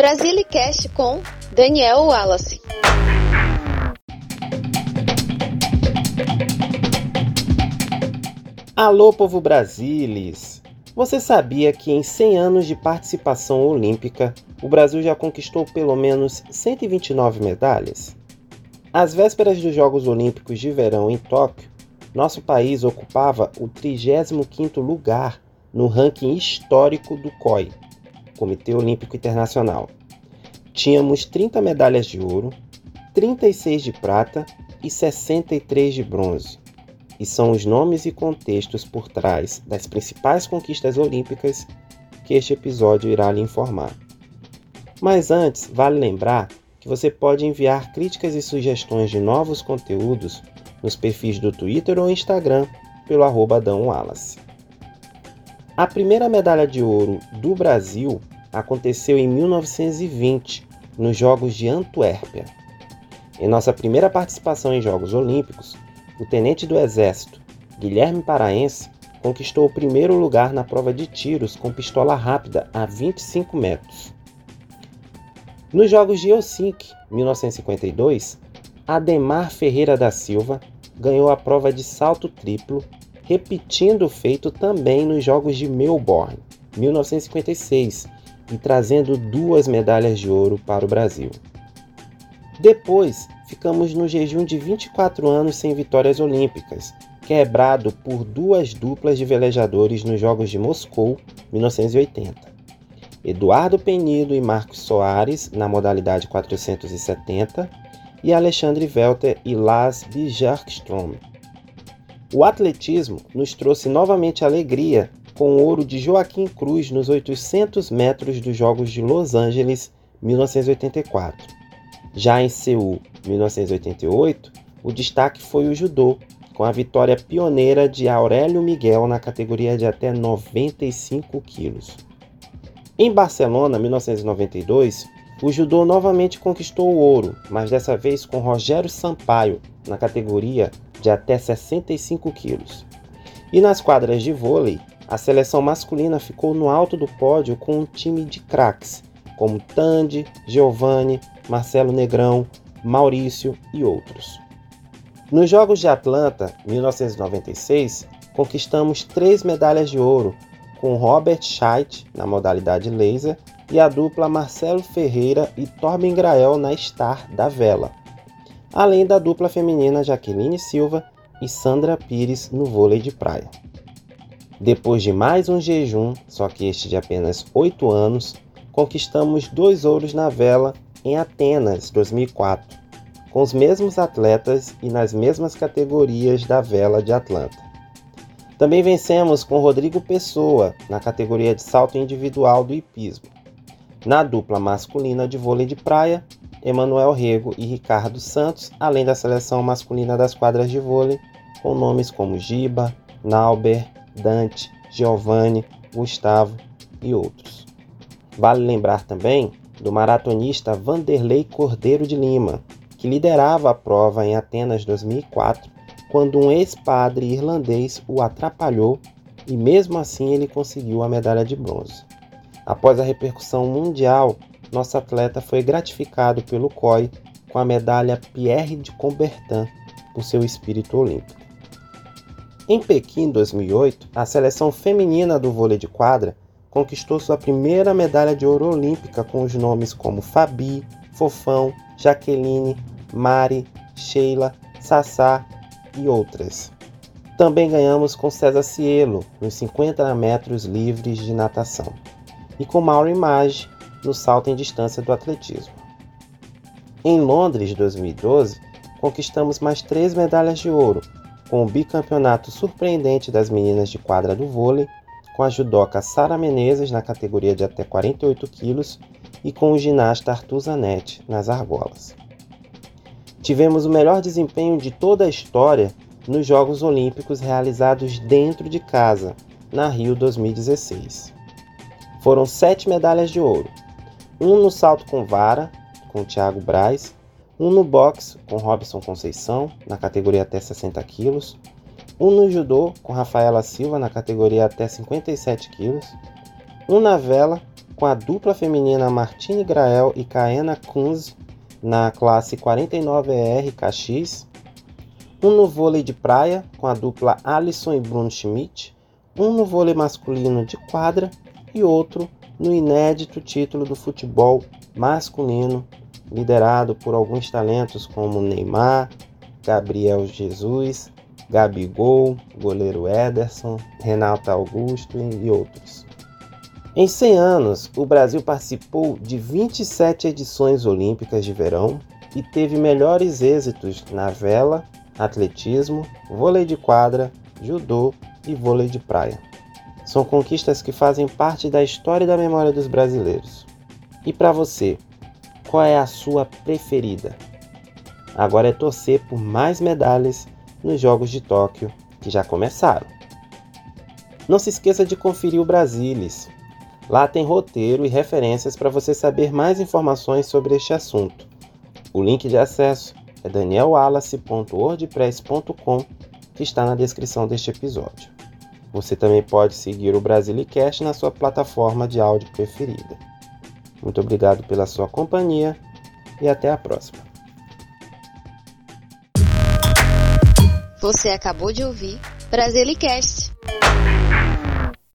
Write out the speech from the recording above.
Brasilicast com Daniel Wallace. Alô, povo Brasilis! Você sabia que em 100 anos de participação olímpica, o Brasil já conquistou pelo menos 129 medalhas? Às vésperas dos Jogos Olímpicos de Verão em Tóquio, nosso país ocupava o 35º lugar no ranking histórico do COI, Comitê Olímpico Internacional. Tínhamos 30 medalhas de ouro, 36 de prata e 63 de bronze. E são os nomes e contextos por trás das principais conquistas olímpicas que este episódio irá lhe informar. Mas antes, vale lembrar que você pode enviar críticas e sugestões de novos conteúdos nos perfis do Twitter ou Instagram pelo arroba Adão Wallace. A primeira medalha de ouro do Brasil aconteceu em 1920, nos Jogos de Antuérpia. Em nossa primeira participação em Jogos Olímpicos, o tenente do Exército, Guilherme Paraense, conquistou o primeiro lugar na prova de tiros com pistola rápida a 25 metros. Nos Jogos de Helsinki, 1952, Ademar Ferreira da Silva ganhou a prova de salto triplo, repetindo o feito também nos Jogos de Melbourne, 1956, e trazendo duas medalhas de ouro para o Brasil. Depois, ficamos no jejum de 24 anos sem vitórias olímpicas, quebrado por duas duplas de velejadores nos Jogos de Moscou, 1980. Eduardo Penido e Marcos Soares na modalidade 470 e Alexandre Velter e Lars Bjarkström. O atletismo nos trouxe novamente alegria com o ouro de Joaquim Cruz nos 800 metros dos Jogos de Los Angeles, 1984. Já em Seul, 1988, o destaque foi o judô, com a vitória pioneira de Aurélio Miguel na categoria de até 95 quilos. Em Barcelona, 1992, o judô novamente conquistou o ouro, mas dessa vez com Rogério Sampaio na categoria de até 65 quilos. E nas quadras de vôlei, a seleção masculina ficou no alto do pódio com um time de craques, como Tandy, Giovanni, Marcelo Negrão, Maurício e outros. Nos Jogos de Atlanta, 1996, conquistamos três medalhas de ouro, com Robert Scheidt na modalidade laser e a dupla Marcelo Ferreira e Torben Grael na Star da Vela, além da dupla feminina Jaqueline Silva e Sandra Pires no vôlei de praia. Depois de mais um jejum, só que este de apenas 8 anos, conquistamos dois ouros na vela em Atenas 2004, com os mesmos atletas e nas mesmas categorias da vela de Atlanta. Também vencemos com Rodrigo Pessoa na categoria de salto individual do hipismo. Na dupla masculina de vôlei de praia, Emanuel Rego e Ricardo Santos, além da seleção masculina das quadras de vôlei, com nomes como Giba, Nauber, Dante, Giovanni, Gustavo e outros. Vale lembrar também do maratonista Vanderlei Cordeiro de Lima, que liderava a prova em Atenas 2004, quando um ex-padre irlandês o atrapalhou e mesmo assim ele conseguiu a medalha de bronze. Após a repercussão mundial, nosso atleta foi gratificado pelo COI com a medalha Pierre de Coubertin por seu espírito olímpico. Em Pequim 2008, a seleção feminina do vôlei de quadra conquistou sua primeira medalha de ouro olímpica com os nomes como Fabi, Fofão, Jaqueline, Mari, Sheila, Sassá e outras. Também ganhamos com César Cielo nos 50 metros livres de natação e com Mauro Image no salto em distância do atletismo. Em Londres 2012, conquistamos mais três medalhas de ouro, com o bicampeonato surpreendente das meninas de quadra do vôlei, com a judoca Sara Menezes na categoria de até 48 quilos e com o ginasta Arthur Zanetti nas argolas. Tivemos o melhor desempenho de toda a história nos Jogos Olímpicos realizados dentro de casa, na Rio 2016. Foram sete medalhas de ouro: um no salto com vara, com Thiago Braz, um no boxe com Robson Conceição, na categoria até 60 quilos, um no judô com Rafaela Silva, na categoria até 57 quilos, um na vela com a dupla feminina Martine Grael e Kaena Kunz na classe 49ER KX, um no vôlei de praia com a dupla Alisson e Bruno Schmidt, um no vôlei masculino de quadra e outro no inédito título do futebol masculino, liderado por alguns talentos como Neymar, Gabriel Jesus, Gabigol, goleiro Ederson, Renato Augusto e outros. Em 100 anos, o Brasil participou de 27 edições olímpicas de verão e teve melhores êxitos na vela, atletismo, vôlei de quadra, judô e vôlei de praia. São conquistas que fazem parte da história e da memória dos brasileiros. E para você, qual é a sua preferida? Agora é torcer por mais medalhas nos Jogos de Tóquio que já começaram. Não se esqueça de conferir o Brasilis. Lá tem roteiro e referências para você saber mais informações sobre este assunto. O link de acesso é danielwallace.wordpress.com que está na descrição deste episódio. Você também pode seguir o Brasilicast na sua plataforma de áudio preferida. Muito obrigado pela sua companhia e até a próxima. Você acabou de ouvir Brasilicast.